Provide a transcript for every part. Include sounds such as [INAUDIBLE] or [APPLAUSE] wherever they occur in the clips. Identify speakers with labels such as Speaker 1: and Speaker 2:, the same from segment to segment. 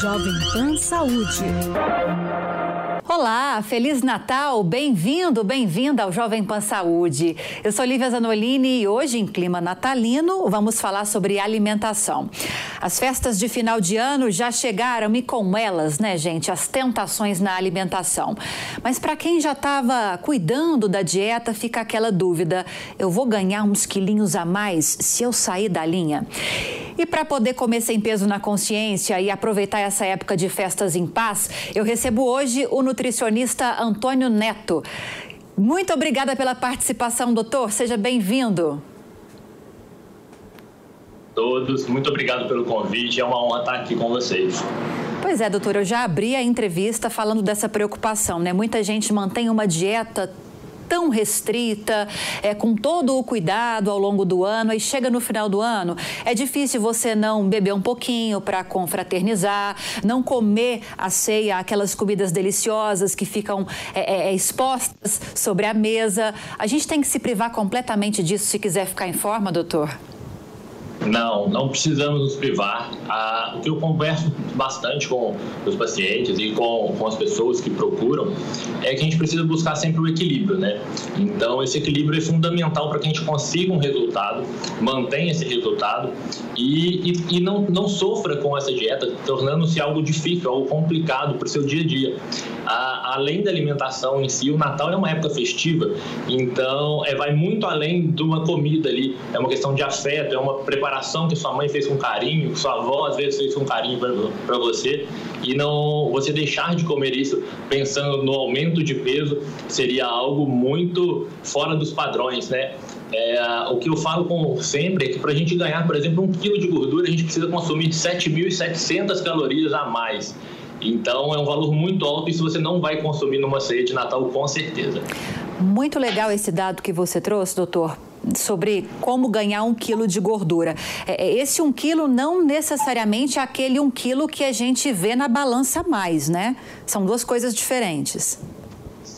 Speaker 1: Jovem Pan Saúde.
Speaker 2: Olá, Feliz Natal, bem-vindo, bem-vinda ao Jovem Pan Saúde. Eu sou Lívia Zanolini e hoje, em clima natalino, vamos falar sobre alimentação. As festas de final de ano já chegaram e com elas, né, gente, as tentações na alimentação. Mas para quem já estava cuidando da dieta, fica aquela dúvida: eu vou ganhar uns quilinhos a mais se eu sair da linha? E para poder comer sem peso na consciência e aproveitar essa época de festas em paz, eu recebo hoje o nutricionista Antônio Neto. Muito obrigada pela participação, doutor. Seja bem-vindo.
Speaker 3: Todos, muito obrigado pelo convite. É uma honra estar aqui com vocês.
Speaker 2: Pois é, doutor, eu já abri a entrevista falando dessa preocupação, né? Muita gente mantém uma dieta tão restrita, é, com todo o cuidado ao longo do ano, e chega no final do ano, é difícil você não beber um pouquinho para confraternizar, não comer a ceia, aquelas comidas deliciosas que ficam é, é, expostas sobre a mesa. A gente tem que se privar completamente disso se quiser ficar em forma, doutor?
Speaker 3: Não, não precisamos nos privar. Ah, o que eu converso bastante com os pacientes e com, com as pessoas que procuram é que a gente precisa buscar sempre o equilíbrio, né? Então, esse equilíbrio é fundamental para que a gente consiga um resultado, mantenha esse resultado e, e, e não, não sofra com essa dieta, tornando-se algo difícil, algo complicado para o seu dia a dia. Ah, além da alimentação em si, o Natal é uma época festiva, então é, vai muito além de uma comida ali, é uma questão de afeto, é uma preparação preparação que sua mãe fez com carinho, sua avó às vezes fez com carinho para você, e não você deixar de comer isso pensando no aumento de peso seria algo muito fora dos padrões, né? É, o que eu falo com, sempre é que para a gente ganhar, por exemplo, um quilo de gordura, a gente precisa consumir 7.700 calorias a mais. Então é um valor muito alto e se você não vai consumir numa ceia de Natal, com certeza.
Speaker 2: Muito legal esse dado que você trouxe, doutor, sobre como ganhar um quilo de gordura. É, é, esse um quilo não necessariamente é aquele um quilo que a gente vê na balança mais, né? São duas coisas diferentes.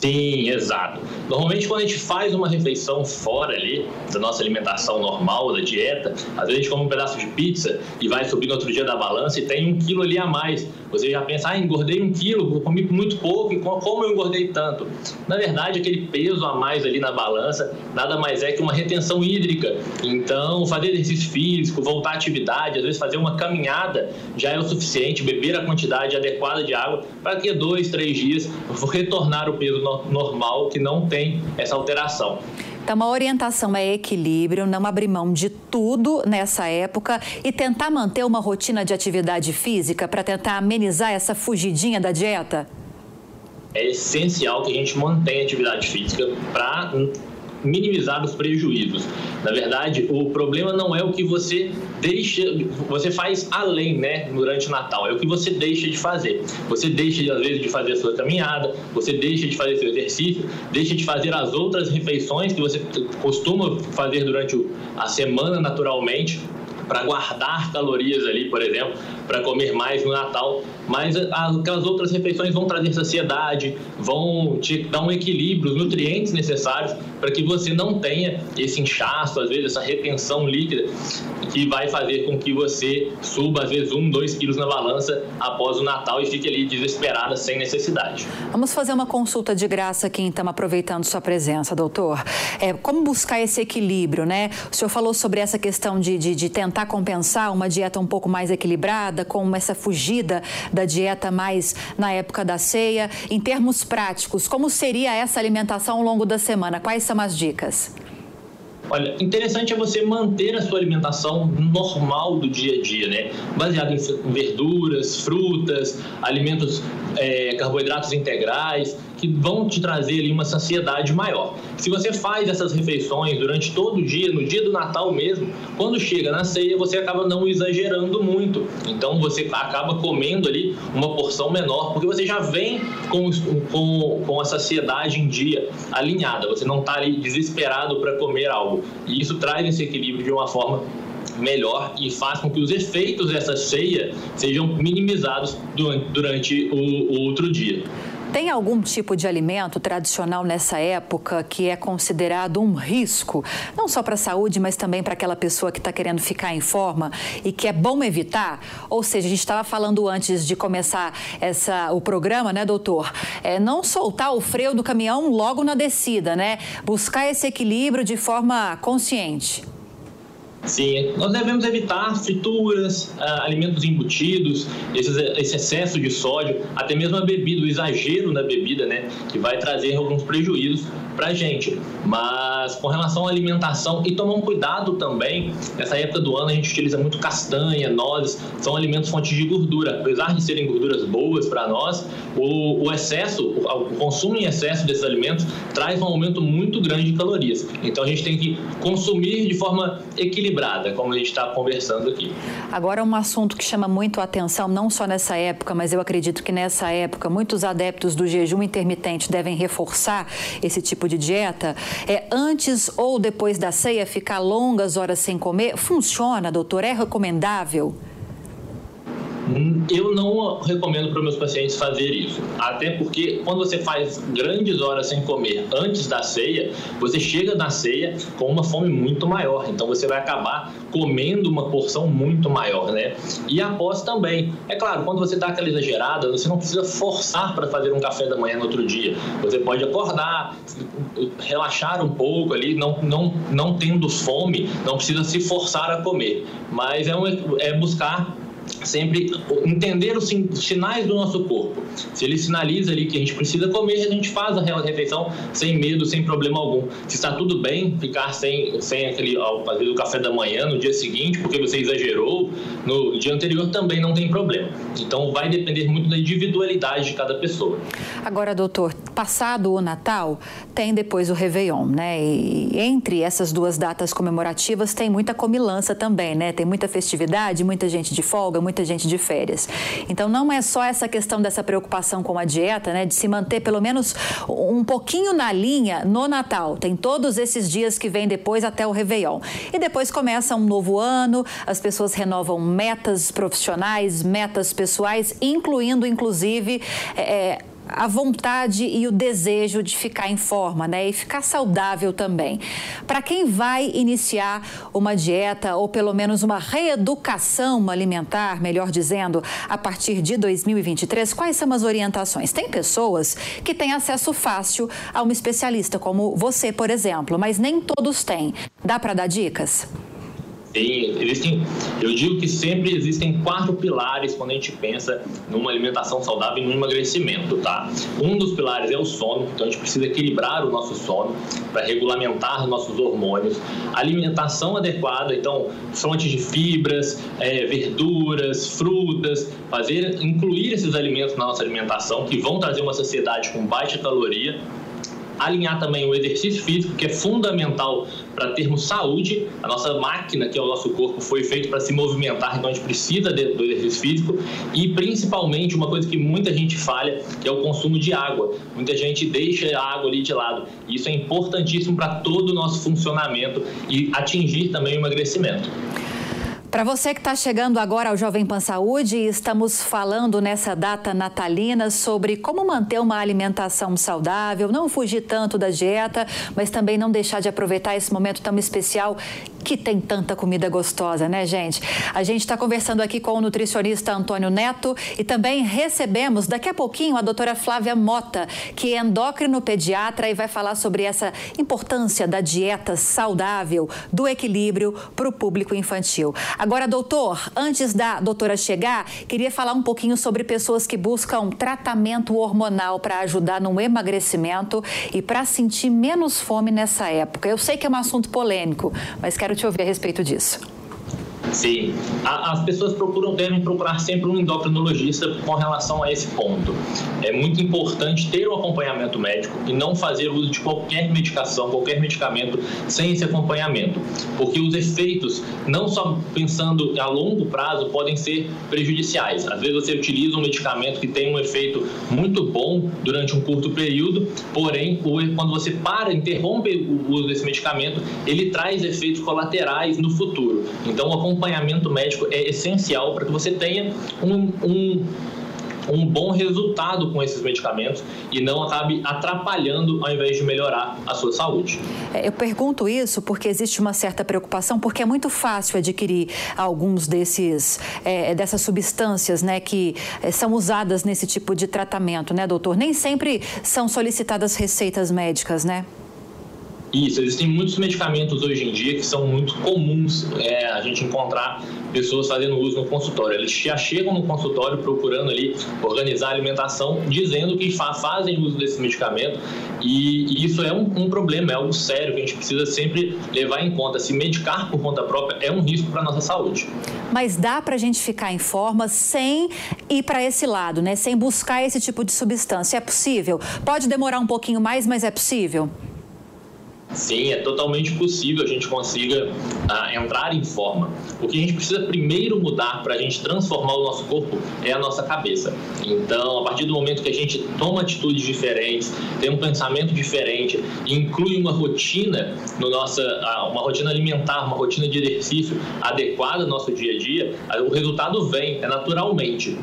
Speaker 3: Sim, exato. Normalmente quando a gente faz uma refeição fora ali da nossa alimentação normal, da dieta, às vezes a gente come um pedaço de pizza e vai subir no outro dia da balança e tem um quilo ali a mais. Você já pensa, ah, engordei um quilo, comi muito pouco, e como eu engordei tanto? Na verdade, aquele peso a mais ali na balança nada mais é que uma retenção hídrica. Então, fazer exercício físico, voltar à atividade, às vezes fazer uma caminhada já é o suficiente, beber a quantidade adequada de água para que dois, três dias retornar o peso normal que não tem essa alteração.
Speaker 2: Então, a orientação é equilíbrio, não abrir mão de tudo nessa época e tentar manter uma rotina de atividade física para tentar amenizar essa fugidinha da dieta?
Speaker 3: É essencial que a gente mantenha atividade física para minimizar os prejuízos. Na verdade, o problema não é o que você deixa, você faz além, né, durante o Natal, é o que você deixa de fazer. Você deixa, às vezes, de fazer a sua caminhada, você deixa de fazer seu exercício, deixa de fazer as outras refeições que você costuma fazer durante a semana naturalmente para guardar calorias ali, por exemplo, para comer mais no Natal. Mas aquelas outras refeições vão trazer saciedade, vão te dar um equilíbrio, os nutrientes necessários para que você não tenha esse inchaço, às vezes essa retenção líquida que vai fazer com que você suba às vezes um, dois quilos na balança após o Natal e fique ali desesperada sem necessidade.
Speaker 2: Vamos fazer uma consulta de graça aqui, então, aproveitando sua presença, doutor. É, como buscar esse equilíbrio, né? O senhor falou sobre essa questão de, de, de tentar compensar uma dieta um pouco mais equilibrada com essa fugida da dieta mais na época da ceia. Em termos práticos, como seria essa alimentação ao longo da semana? Quais são as dicas?
Speaker 3: Olha, interessante é você manter a sua alimentação normal do dia a dia, né? Baseado em verduras, frutas, alimentos, é, carboidratos integrais, que vão te trazer ali uma saciedade maior. Se você faz essas refeições durante todo o dia, no dia do Natal mesmo, quando chega na ceia, você acaba não exagerando muito. Então você acaba comendo ali uma porção menor, porque você já vem com, com, com a saciedade em dia alinhada. Você não está ali desesperado para comer algo. E isso traz esse equilíbrio de uma forma melhor e faz com que os efeitos dessa ceia sejam minimizados durante, durante o, o outro dia.
Speaker 2: Tem algum tipo de alimento tradicional nessa época que é considerado um risco, não só para a saúde, mas também para aquela pessoa que está querendo ficar em forma e que é bom evitar? Ou seja, a gente estava falando antes de começar essa, o programa, né, doutor? É não soltar o freio do caminhão logo na descida, né? Buscar esse equilíbrio de forma consciente.
Speaker 3: Sim, nós devemos evitar frituras, ah, alimentos embutidos, esse excesso de sódio, até mesmo a bebida, o exagero na bebida, né, que vai trazer alguns prejuízos para a gente. Mas com relação à alimentação, e tomar um cuidado também, nessa época do ano a gente utiliza muito castanha, nozes, são alimentos fontes de gordura. Apesar de serem gorduras boas para nós, o, o excesso, o, o consumo em excesso desses alimentos traz um aumento muito grande de calorias. Então a gente tem que consumir de forma equilibrada equilibrada, como a gente está conversando aqui.
Speaker 2: Agora, um assunto que chama muito a atenção, não só nessa época, mas eu acredito que nessa época muitos adeptos do jejum intermitente devem reforçar esse tipo de dieta, é antes ou depois da ceia ficar longas horas sem comer. Funciona, doutor? É recomendável?
Speaker 3: Eu não recomendo para meus pacientes fazer isso, até porque quando você faz grandes horas sem comer antes da ceia, você chega na ceia com uma fome muito maior, então você vai acabar comendo uma porção muito maior, né? E após também, é claro, quando você dá aquela exagerada, você não precisa forçar para fazer um café da manhã no outro dia. Você pode acordar, relaxar um pouco ali, não, não, não tendo fome, não precisa se forçar a comer, mas é, um, é buscar sempre entender os sinais do nosso corpo. Se ele sinaliza ali que a gente precisa comer, a gente faz a refeição sem medo, sem problema algum. Se está tudo bem, ficar sem, sem aquele, ao fazer o café da manhã no dia seguinte, porque você exagerou, no dia anterior também não tem problema. Então vai depender muito da individualidade de cada pessoa.
Speaker 2: Agora, doutor, passado o Natal, tem depois o Réveillon, né? E entre essas duas datas comemorativas tem muita comilança também, né? Tem muita festividade, muita gente de folga, muita gente de férias. Então não é só essa questão dessa preocupação com a dieta, né, de se manter pelo menos um pouquinho na linha no Natal. Tem todos esses dias que vem depois até o Réveillon. E depois começa um novo ano, as pessoas renovam metas profissionais, metas pessoais, incluindo inclusive é, a vontade e o desejo de ficar em forma, né? E ficar saudável também. Para quem vai iniciar uma dieta ou pelo menos uma reeducação alimentar, melhor dizendo, a partir de 2023, quais são as orientações? Tem pessoas que têm acesso fácil a um especialista, como você, por exemplo, mas nem todos têm. Dá para dar dicas?
Speaker 3: Tem, existem, eu digo que sempre existem quatro pilares quando a gente pensa numa alimentação saudável e no emagrecimento, tá? Um dos pilares é o sono, então a gente precisa equilibrar o nosso sono para regulamentar nossos hormônios. Alimentação adequada, então fontes de fibras, é, verduras, frutas, fazer incluir esses alimentos na nossa alimentação que vão trazer uma sociedade com baixa caloria alinhar também o exercício físico, que é fundamental para termos saúde. A nossa máquina, que é o nosso corpo, foi feito para se movimentar, então a gente precisa do exercício físico. E principalmente, uma coisa que muita gente falha, que é o consumo de água. Muita gente deixa a água ali de lado. Isso é importantíssimo para todo o nosso funcionamento e atingir também o emagrecimento.
Speaker 2: Para você que está chegando agora ao Jovem Pan Saúde, estamos falando nessa data natalina sobre como manter uma alimentação saudável, não fugir tanto da dieta, mas também não deixar de aproveitar esse momento tão especial que tem tanta comida gostosa, né, gente? A gente está conversando aqui com o nutricionista Antônio Neto e também recebemos daqui a pouquinho a doutora Flávia Mota, que é endócrino pediatra e vai falar sobre essa importância da dieta saudável, do equilíbrio para o público infantil. Agora, doutor, antes da doutora chegar, queria falar um pouquinho sobre pessoas que buscam tratamento hormonal para ajudar no emagrecimento e para sentir menos fome nessa época. Eu sei que é um assunto polêmico, mas quero te ouvir a respeito disso.
Speaker 3: Sim, as pessoas procuram, devem procurar sempre um endocrinologista com relação a esse ponto. É muito importante ter o um acompanhamento médico e não fazer uso de qualquer medicação, qualquer medicamento sem esse acompanhamento, porque os efeitos, não só pensando a longo prazo, podem ser prejudiciais. Às vezes você utiliza um medicamento que tem um efeito muito bom durante um curto período, porém, quando você para, interrompe o uso desse medicamento, ele traz efeitos colaterais no futuro. Então, o acompanhamento médico é essencial para que você tenha um, um um bom resultado com esses medicamentos e não acabe atrapalhando ao invés de melhorar a sua saúde.
Speaker 2: É, eu pergunto isso porque existe uma certa preocupação, porque é muito fácil adquirir alguns desses é, dessas substâncias, né, que é, são usadas nesse tipo de tratamento, né, doutor? Nem sempre são solicitadas receitas médicas, né?
Speaker 3: Isso, existem muitos medicamentos hoje em dia que são muito comuns é, a gente encontrar pessoas fazendo uso no consultório. Eles já chegam no consultório procurando ali organizar a alimentação, dizendo que fazem uso desse medicamento e, e isso é um, um, problema, é algo sério que a gente precisa sempre levar em conta. Se medicar por conta própria é um risco para a nossa saúde.
Speaker 2: Mas dá para a gente ficar em forma sem ir para esse lado, né? Sem buscar esse tipo de substância. É possível? Pode demorar um pouquinho mais, mas é possível?
Speaker 3: Sim, é totalmente possível a gente consiga ah, entrar em forma. O que a gente precisa primeiro mudar para a gente transformar o nosso corpo é a nossa cabeça. Então, a partir do momento que a gente toma atitudes diferentes, tem um pensamento diferente, inclui uma rotina no nossa, ah, uma rotina alimentar, uma rotina de exercício adequada ao nosso dia a dia, o resultado vem, é naturalmente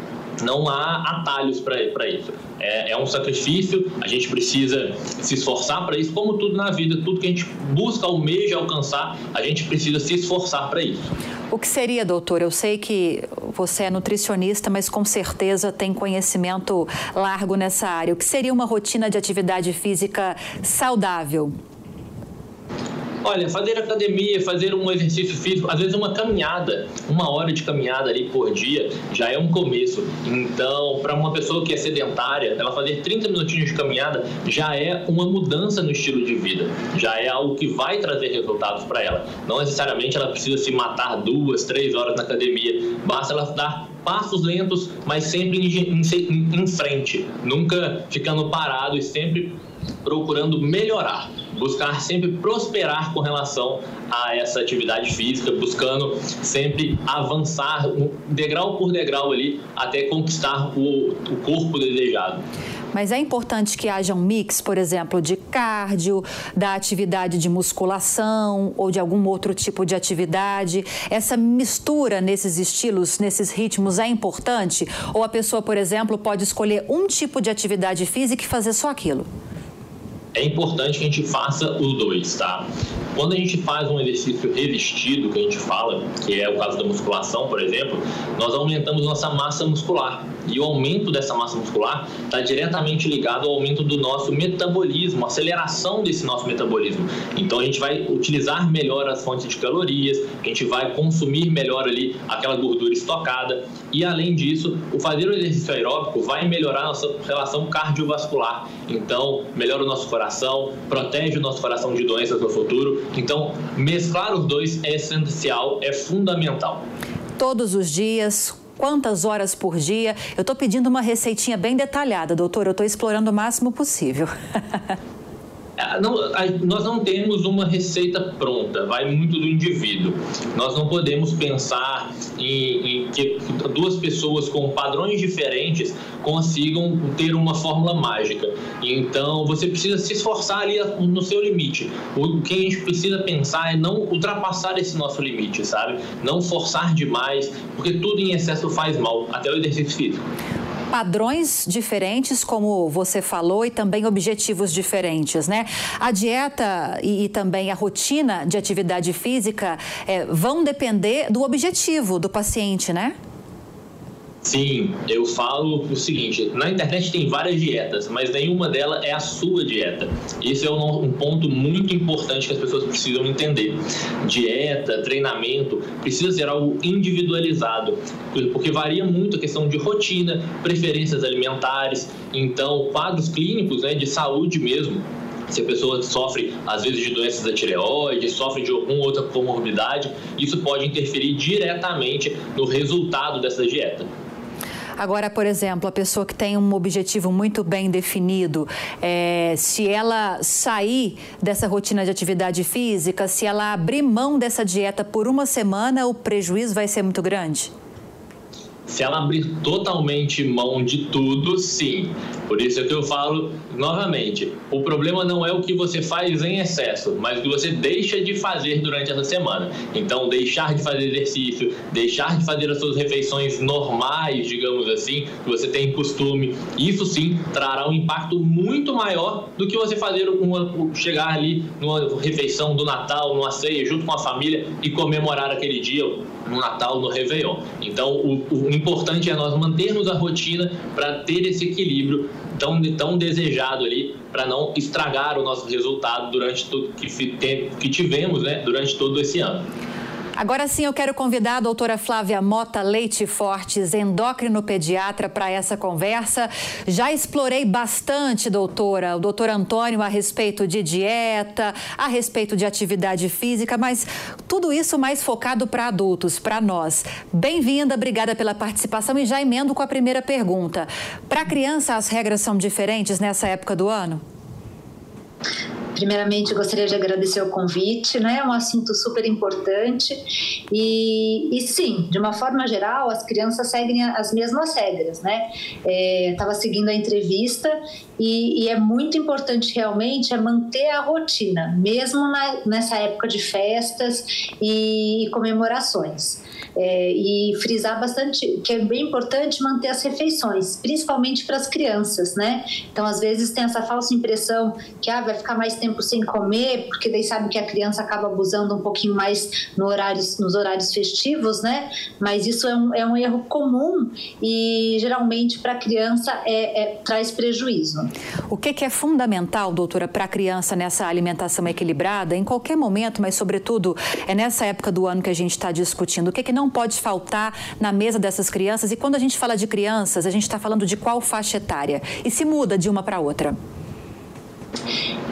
Speaker 3: não há atalhos para isso. É, é, um sacrifício, a gente precisa se esforçar para isso, como tudo na vida, tudo que a gente busca, almeja alcançar, a gente precisa se esforçar para isso.
Speaker 2: O que seria, doutor? Eu sei que você é nutricionista, mas com certeza tem conhecimento largo nessa área. O que seria uma rotina de atividade física saudável?
Speaker 3: Olha, fazer academia, fazer um exercício físico, às vezes uma caminhada, uma hora de caminhada ali por dia já é um começo. Então, para uma pessoa que é sedentária, ela fazer 30 minutinhos de caminhada já é uma mudança no estilo de vida, já é algo que vai trazer resultados para ela. Não necessariamente ela precisa se matar duas, três horas na academia, basta ela dar passos lentos, mas sempre em, em, em frente, nunca ficando parado e sempre procurando melhorar, buscar sempre prosperar com relação a essa atividade física, buscando sempre avançar degrau por degrau ali até conquistar o, corpo desejado.
Speaker 2: Mas é importante que haja um mix, por exemplo, de cardio, da atividade de musculação ou de algum outro tipo de atividade. Essa mistura nesses estilos, nesses ritmos é importante? Ou a pessoa, por exemplo, pode escolher um tipo de atividade física e fazer só aquilo?
Speaker 3: É importante que a gente faça os dois, tá? Quando a gente faz um exercício resistido, que a gente fala, que é o caso da musculação, por exemplo, nós aumentamos nossa massa muscular. E o aumento dessa massa muscular está diretamente ligado ao aumento do nosso metabolismo, aceleração desse nosso metabolismo. Então a gente vai utilizar melhor as fontes de calorias, a gente vai consumir melhor ali aquela gordura estocada. E além disso, o fazer o exercício aeróbico vai melhorar a nossa relação cardiovascular. Então, melhora o nosso coração, protege o nosso coração de doenças no futuro. Então, mesclar os dois é essencial, é fundamental.
Speaker 2: Todos os dias, quantas horas por dia. Eu estou pedindo uma receitinha bem detalhada, doutor. Eu estou explorando o máximo possível. [LAUGHS]
Speaker 3: É, não, nós não temos uma receita pronta, vai muito do indivíduo. Nós não podemos pensar em, em, que duas pessoas com padrões diferentes consigam ter uma fórmula mágica. Então, você precisa se esforçar ali no seu limite. O que a gente precisa pensar é não ultrapassar esse nosso limite, sabe? Não forçar demais, porque tudo em excesso faz mal, até o exercício físico
Speaker 2: padrões diferentes, como você falou, e também objetivos diferentes, né? A dieta e, e também a rotina de atividade física é, vão depender do objetivo do paciente, né?
Speaker 3: Sim, eu falo o seguinte: na internet tem várias dietas, mas nenhuma delas é a sua dieta. Esse é um, ponto muito importante que as pessoas precisam entender. Dieta, treinamento, precisa ser algo individualizado, porque varia muito a questão de rotina, preferências alimentares, então quadros clínicos né, de saúde mesmo se a pessoa sofre, às vezes, de doenças da tireoide, sofre de alguma outra comorbidade, isso pode interferir diretamente no resultado dessa dieta.
Speaker 2: Agora, por exemplo, a pessoa que tem um objetivo muito bem definido, é, se ela sair dessa rotina de atividade física, se ela abrir mão dessa dieta por uma semana, o prejuízo vai ser muito grande?
Speaker 3: Se ela abrir totalmente mão de tudo, sim. Por isso é que eu falo novamente: o problema não é o que você faz em excesso, mas o que você deixa de fazer durante essa semana. Então, deixar de fazer exercício, deixar de fazer as suas refeições normais, digamos assim, que você tem costume, isso sim trará um impacto muito maior do que você fazer uma, chegar ali numa refeição do Natal, numa ceia, junto com a família e comemorar aquele dia no Natal, no Réveillon. Então, o, o importante é nós mantermos a rotina para ter esse equilíbrio tão, tão desejado ali, para não estragar o nosso resultado durante tudo que, que tivemos né, durante todo esse ano.
Speaker 2: Agora sim, eu quero convidar a doutora Flávia Mota Leite Fortes, endócrino-pediatra, para essa conversa. Já explorei bastante, doutora, o doutor Antônio a respeito de dieta, a respeito de atividade física, mas tudo isso mais focado para adultos, para nós. Bem-vinda, obrigada pela participação e já emendo com a primeira pergunta. Para criança, as regras são diferentes nessa época do ano?
Speaker 4: Primeiramente, gostaria de agradecer o convite, né? É um assunto super importante e, e sim, de uma forma geral, as crianças seguem as mesmas regras, né? Estava é, seguindo a entrevista e, e, é muito importante realmente é manter a rotina, mesmo na, nessa época de festas e, comemorações é, e frisar bastante que é bem importante manter as refeições, principalmente para as crianças, né? Então, às vezes tem essa falsa impressão que ah, vai ficar mais tempo sem comer, porque daí sabe que a criança acaba abusando um pouquinho mais no horários, nos horários festivos, né? Mas isso é um, é um erro comum e geralmente para a criança é, é, traz prejuízo.
Speaker 2: O que, que é fundamental, doutora, para a criança nessa alimentação equilibrada, em qualquer momento, mas sobretudo é nessa época do ano que a gente está discutindo? O que, que não pode faltar na mesa dessas crianças? E quando a gente fala de crianças, a gente está falando de qual faixa etária? E se muda de uma para outra?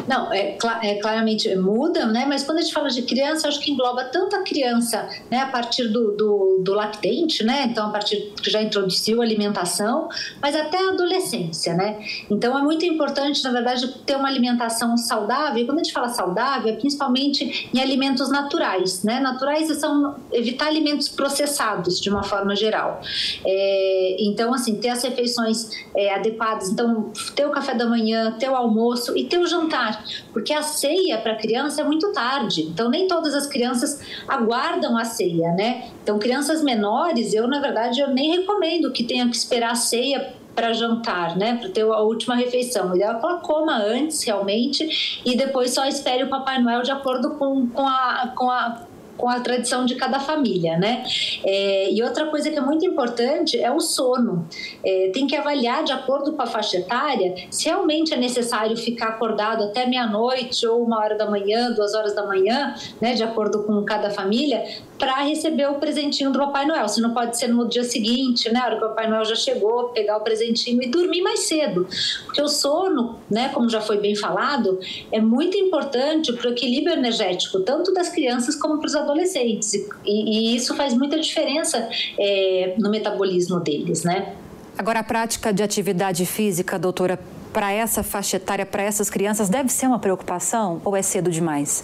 Speaker 4: Não, é, é, claramente muda, né? Mas quando a gente fala de criança, acho que engloba tanto a criança, né? A partir do, do, do lactente, né? Então, a partir que já introduziu a alimentação, mas até a adolescência, né? Então, é muito importante, na verdade, ter uma alimentação saudável. E quando a gente fala saudável, é principalmente em alimentos naturais, né? Naturais são evitar alimentos processados, de uma forma geral. É, então, assim, ter as refeições é, adequadas. Então, ter o café da manhã, ter o almoço e ter o jantar, porque a ceia para criança é muito tarde. Então nem todas as crianças aguardam a ceia, né? Então crianças menores, eu na verdade eu nem recomendo que tenham que esperar a ceia para jantar, né? Para ter a última refeição. O ideal é que ela coma antes, realmente, e depois só espere o Papai Noel de acordo com, com, a, com a com a tradição de cada família, né? É, e outra coisa que é muito importante é o sono. É, tem que avaliar de acordo com a faixa etária se realmente é necessário ficar acordado até meia-noite ou uma hora da manhã, duas horas da manhã, né? De acordo com cada família, para receber o presentinho do Papai Noel. Se não pode ser no dia seguinte, né? A hora que o Papai Noel já chegou, pegar o presentinho e dormir mais cedo. Porque o sono, né? Como já foi bem falado, é muito importante para o equilíbrio energético, tanto das crianças como para os adolescentes. E, e, isso faz muita diferença é, no metabolismo deles, né?
Speaker 2: Agora, a prática de atividade física, doutora, para essa faixa etária, para essas crianças, deve ser uma preocupação ou é cedo demais?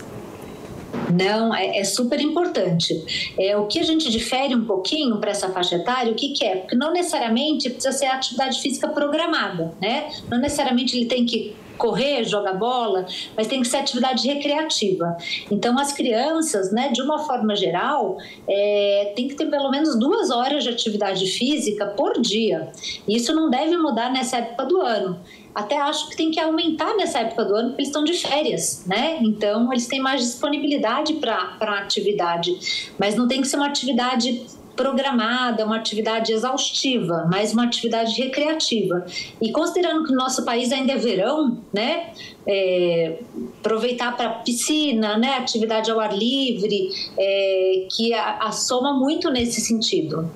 Speaker 4: Não, é, é, super importante. É, o que a gente difere um pouquinho para essa faixa etária, o que, que é? Porque não necessariamente precisa ser atividade física programada, né? Não necessariamente ele tem que correr, jogar bola, mas tem que ser atividade recreativa. Então, as crianças, né, de uma forma geral, é, tem que ter pelo menos duas horas de atividade física por dia. Isso não deve mudar nessa época do ano até acho que tem que aumentar nessa época do ano, porque eles estão de férias, né? Então, eles têm mais disponibilidade para a atividade. Mas não tem que ser uma atividade programada, uma atividade exaustiva, mas uma atividade recreativa. E considerando que o nosso país ainda é verão, né? É, aproveitar para piscina, né? Atividade ao ar livre, é, que assoma muito nesse sentido.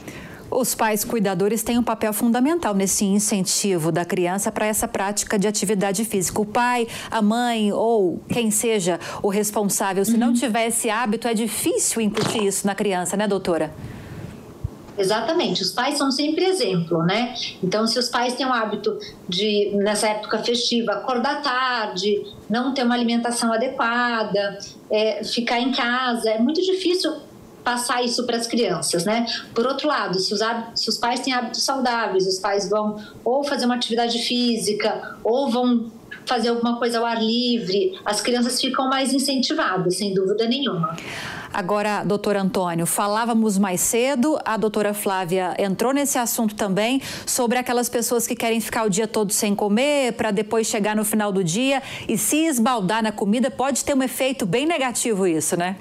Speaker 2: Os pais cuidadores têm um papel fundamental nesse incentivo da criança para essa prática de atividade física. O pai, a mãe ou quem seja o responsável, se uhum. não tiver esse hábito, é difícil incutir isso na criança, né, doutora?
Speaker 4: Exatamente, os pais são sempre exemplo, né? Então, se os pais têm o hábito de, nessa época festiva, acordar tarde, não ter uma alimentação adequada, é, ficar em casa, é muito difícil passar isso para as crianças, né? Por outro lado, se os, se os pais têm hábitos saudáveis, os pais vão ou fazer uma atividade física ou vão fazer alguma coisa ao ar livre, as crianças ficam mais incentivadas, sem dúvida nenhuma.
Speaker 2: Agora, doutor Antônio, falávamos mais cedo, a doutora Flávia entrou nesse assunto também, sobre aquelas pessoas que querem ficar o dia todo sem comer, para depois chegar no final do dia e se esbaldar na comida, pode ter um efeito bem negativo isso, né?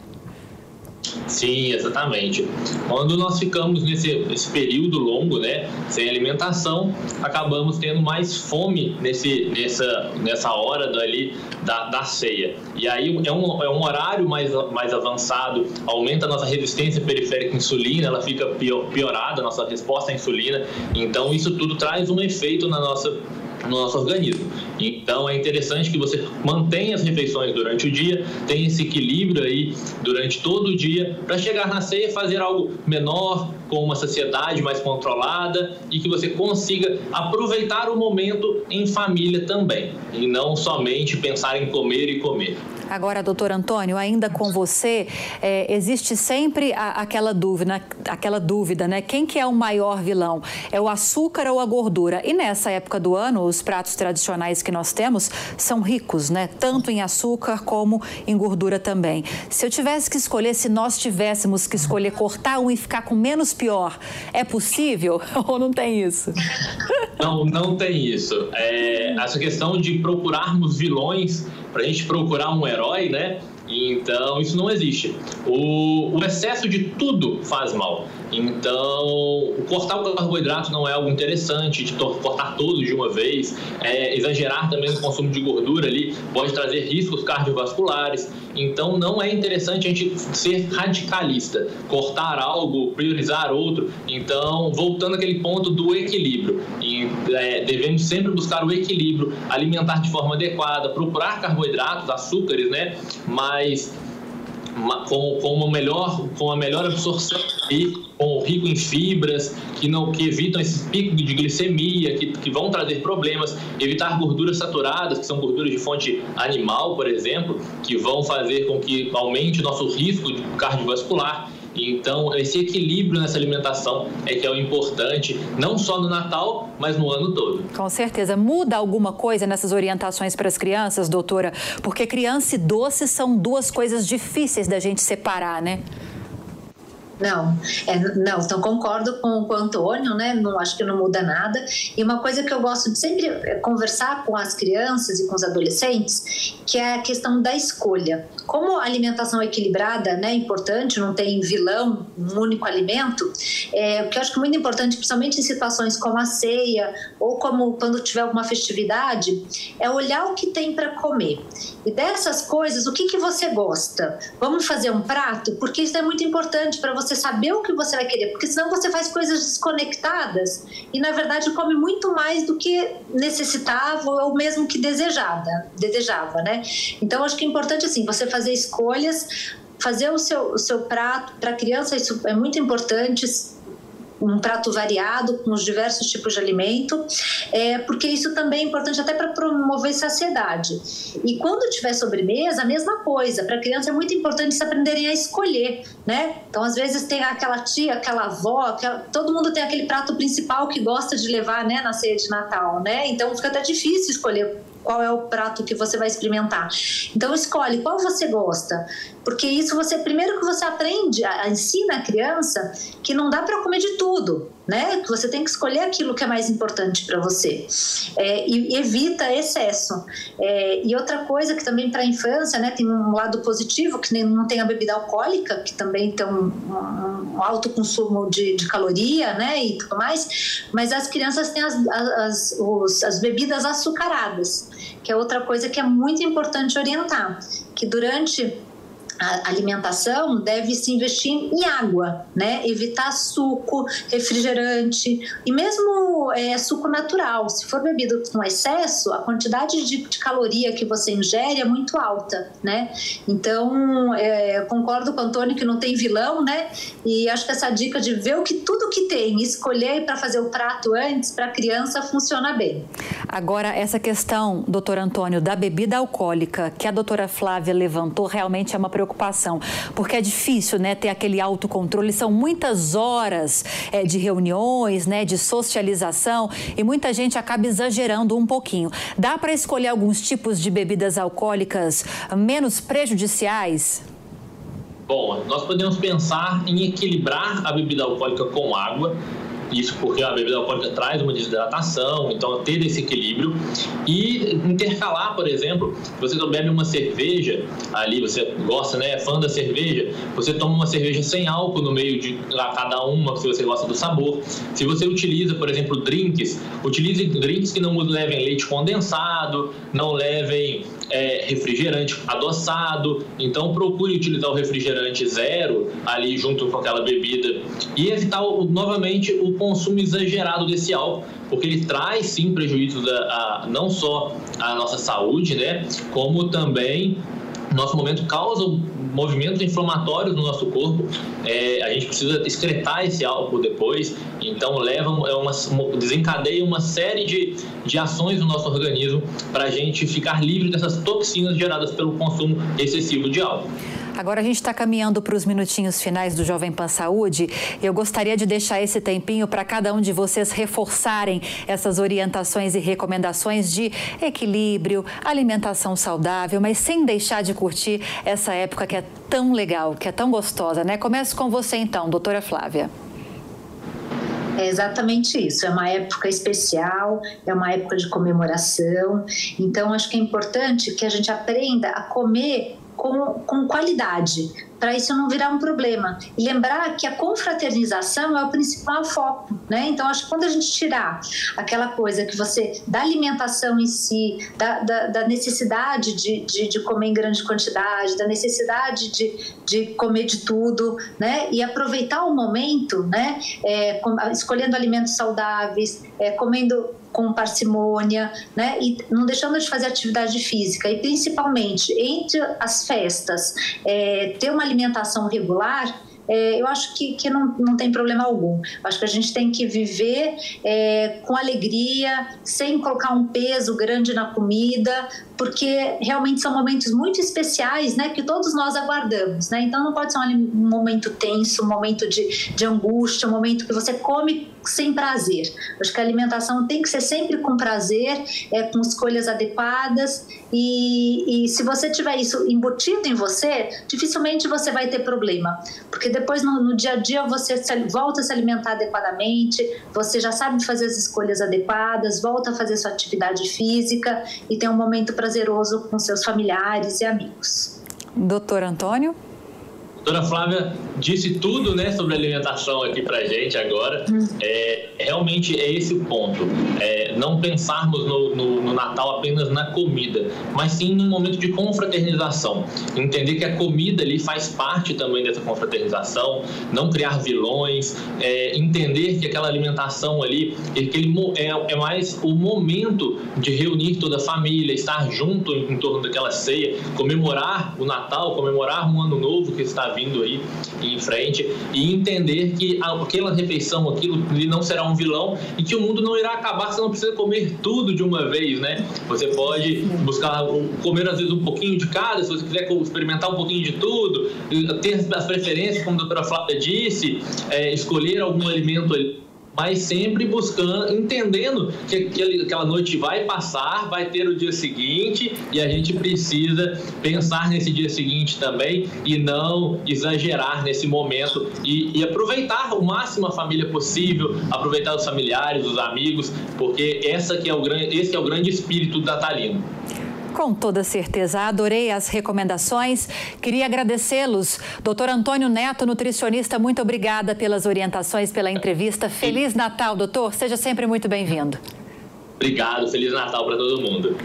Speaker 3: Sim, exatamente. Quando nós ficamos nesse, nesse período longo, né, sem alimentação, acabamos tendo mais fome nesse, nessa, nessa hora dali da, da ceia. E aí é um, é um horário mais, mais avançado, aumenta a nossa resistência periférica à insulina, ela fica piorada, a nossa resposta à insulina. Então, isso tudo traz um efeito na nossa no nosso organismo. Então é interessante que você mantenha as refeições durante o dia, tenha esse equilíbrio aí durante todo o dia, para chegar na ceia fazer algo menor, com uma saciedade mais controlada e que você consiga aproveitar o momento em família também, e não somente pensar em comer e comer.
Speaker 2: Agora, doutor Antônio, ainda com você, é, existe sempre a, aquela dúvida, aquela dúvida, né? Quem que é o maior vilão? É o açúcar ou a gordura? E nessa época do ano, os pratos tradicionais que nós temos são ricos, né? Tanto em açúcar como em gordura também. Se eu tivesse que escolher, se nós tivéssemos que escolher cortar um e ficar com menos pior, é possível [LAUGHS] ou não tem isso?
Speaker 3: Não, não tem isso. É, essa questão de procurarmos vilões para a gente procurar um herói, né? Então, isso não existe. O, o, excesso de tudo faz mal. Então, cortar o carboidrato não é algo interessante, de cortar todos de uma vez. É, exagerar também no consumo de gordura ali pode trazer riscos cardiovasculares. Então, não é interessante a gente ser radicalista, cortar algo, priorizar outro. Então, voltando àquele ponto do equilíbrio. E, é, devemos sempre buscar o equilíbrio, alimentar de forma adequada, procurar carboidratos, açúcares, né? Mas com, com uma melhor com a melhor absorção e com rico em fibras que não que evitam esses picos de glicemia que, que vão trazer problemas evitar gorduras saturadas que são gorduras de fonte animal por exemplo que vão fazer com que aumente o nosso risco cardiovascular então, esse equilíbrio nessa alimentação é que é o importante, não só no Natal, mas no ano todo.
Speaker 2: Com certeza. Muda alguma coisa nessas orientações para as crianças, doutora? Porque criança e doce são duas coisas difíceis da gente separar, né?
Speaker 4: Não, é, não, então concordo com, com o Antônio, né? Não, acho que não muda nada. E uma coisa que eu gosto de sempre é conversar com as crianças e com os adolescentes, que é a questão da escolha. Como a alimentação equilibrada né, é importante, não tem vilão, um único alimento, é, o que eu acho que é muito importante, principalmente em situações como a ceia ou como quando tiver alguma festividade, é olhar o que tem para comer. E dessas coisas, o que, que você gosta? Vamos fazer um prato? Porque isso é muito importante para você saber o que você vai querer, porque senão você faz coisas desconectadas e, na verdade, come muito mais do que necessitava ou mesmo que desejada, desejava, né? Então, acho que é importante, assim, você fazer escolhas fazer o seu, o seu prato para criança isso é muito importante um prato variado com os diversos tipos de alimento, é, porque isso também é importante até para promover saciedade. E quando tiver sobremesa, a mesma coisa. Para criança é muito importante se aprenderem a escolher, né? Então, às vezes tem aquela tia, aquela avó, aquela, todo mundo tem aquele prato principal que gosta de levar, né, na ceia de Natal, né? Então fica até difícil escolher qual é o prato que você vai experimentar. Então escolhe qual você gosta, porque isso você primeiro que você aprende, ensina a criança que não dá para comer de tudo, né? Que você tem que escolher aquilo que é mais importante para você é, e evita excesso. É, e outra coisa que também para a infância, né, tem um lado positivo que nem, não tem a bebida alcoólica, que também tem um, um, um alto consumo de, de, caloria, né, e tudo mais. Mas as crianças têm as, as, os, as bebidas açucaradas que é outra coisa que é muito importante orientar, que durante a alimentação deve se investir em água, né? Evitar suco, refrigerante e mesmo é, suco natural. Se for bebido com excesso, a quantidade de, de caloria que você ingere é muito alta, né? Então, é, concordo com o Antônio que não tem vilão, né? E acho que essa dica de ver o que tudo que tem, escolher para fazer o prato antes para a criança funciona bem.
Speaker 2: Agora, essa questão, doutor Antônio, da bebida alcoólica que a doutora Flávia levantou realmente é uma preocupação preocupação, porque é difícil, né, ter aquele autocontrole. São muitas horas é, de reuniões, né, de socialização e muita gente acaba exagerando um pouquinho. Dá para escolher alguns tipos de bebidas alcoólicas menos prejudiciais?
Speaker 3: Bom, nós podemos pensar em equilibrar a bebida alcoólica com água isso porque a bebida alcoólica traz uma desidratação, então ter esse equilíbrio e intercalar, por exemplo, você bebe uma cerveja ali, você gosta, né, é fã da cerveja, você toma uma cerveja sem álcool no meio de cada uma, se você gosta do sabor. Se você utiliza, por exemplo, drinks, utilize drinks que não levem leite condensado, não levem é, refrigerante adoçado. Então procure utilizar o refrigerante zero ali junto com aquela bebida e evitar novamente o consumo exagerado desse álcool, porque ele traz sim prejuízos a, a não só à nossa saúde, né, como também nosso momento causa movimentos inflamatórios no nosso corpo. É, a gente precisa excretar esse álcool depois, então leva é uma, desencadeia uma série de, de ações no nosso organismo para a gente ficar livre dessas toxinas geradas pelo consumo excessivo de álcool.
Speaker 2: Agora a gente está caminhando para os minutinhos finais do Jovem Pan Saúde. Eu gostaria de deixar esse tempinho para cada um de vocês reforçarem essas orientações e recomendações de equilíbrio, alimentação saudável, mas sem deixar de curtir essa época que é tão legal, que é tão gostosa, né? Começo com você então, doutora Flávia.
Speaker 4: É exatamente isso. É uma época especial, é uma época de comemoração. Então, acho que é importante que a gente aprenda a comer com, com qualidade, para isso não virar um problema. E lembrar que a confraternização é o principal foco, né? Então, acho que quando a gente tirar aquela coisa que você, da alimentação em si, da, da, da necessidade de, de, de, comer em grande quantidade, da necessidade de, de comer de tudo, né? E aproveitar o momento, né? É, escolhendo alimentos saudáveis, é, comendo com parcimônia, né? E não deixando de fazer atividade física e principalmente entre as festas, é, ter uma alimentação regular é, eu acho que, que não, não tem problema algum. Acho que a gente tem que viver é, com alegria, sem colocar um peso grande na comida, porque realmente são momentos muito especiais, né, que todos nós aguardamos, né? Então não pode ser um momento tenso, um momento de, de angústia, um momento que você come sem prazer. Acho que a alimentação tem que ser sempre com prazer, é, com escolhas adequadas e, e se você tiver isso embutido em você, dificilmente você vai ter problema, porque depois no, no dia a dia você volta a se alimentar adequadamente, você já sabe fazer as escolhas adequadas, volta a fazer sua atividade física e tem um momento prazeroso com seus familiares e amigos.
Speaker 2: Doutor Antônio?
Speaker 3: Doutora Flávia disse tudo né, sobre alimentação aqui para gente agora. Hum. É, realmente é esse o ponto. É, não pensarmos no, no, no, Natal apenas na comida, mas sim num momento de confraternização. Entender que a comida ali faz parte também dessa confraternização, não criar vilões, é, entender que aquela alimentação ali aquele, é, é mais o momento de reunir toda a família, estar junto em, em torno daquela ceia, comemorar o Natal, comemorar um ano novo que está vindo aí em frente e entender que aquela refeição, aquilo não será um vilão e que o mundo não irá acabar, você não precisa comer tudo de uma vez, né? Você pode buscar comer às vezes um pouquinho de cada, se você quiser experimentar um pouquinho de tudo, ter as preferências, como a doutora Flávia disse, é, escolher algum alimento ali mas sempre buscando, entendendo que aquela noite vai passar, vai ter o dia seguinte e a gente precisa pensar nesse dia seguinte também e não exagerar nesse momento e, e aproveitar o máximo a família possível, aproveitar os familiares, os amigos, porque essa que é o grande, esse é o grande espírito do natalino.
Speaker 2: Com toda certeza, adorei as recomendações. Queria agradecê-los. Doutor Antônio Neto, nutricionista, muito obrigada pelas orientações, pela entrevista. Feliz Natal, doutor. Seja sempre muito bem-vindo.
Speaker 3: Obrigado, Feliz Natal para todo mundo.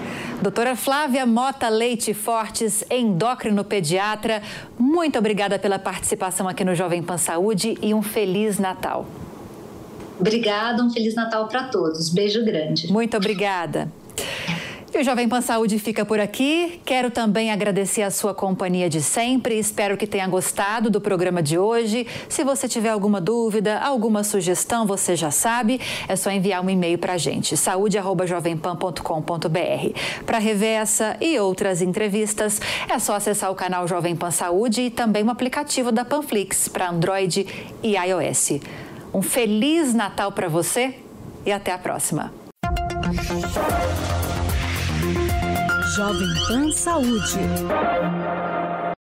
Speaker 2: Doutora Flávia Mota Leite Fortes, endócrino pediatra, muito obrigada pela participação aqui no Jovem Pan Saúde e um Feliz Natal.
Speaker 4: Obrigada, um Feliz Natal para todos. Beijo grande.
Speaker 2: Muito obrigada. E o Jovem Pan Saúde fica por aqui. Quero também agradecer a sua companhia de sempre. Espero que tenha gostado do programa de hoje. Se você tiver alguma dúvida, alguma sugestão, você já sabe, é só enviar um e-mail para a gente, saúde@jovempan.com.br. Para rever essa e outras entrevistas, é só acessar o canal Jovem Pan Saúde e também o aplicativo da Panflix para Android e iOS. Um feliz Natal para você e até a próxima.
Speaker 1: Jovem Pan Saúde.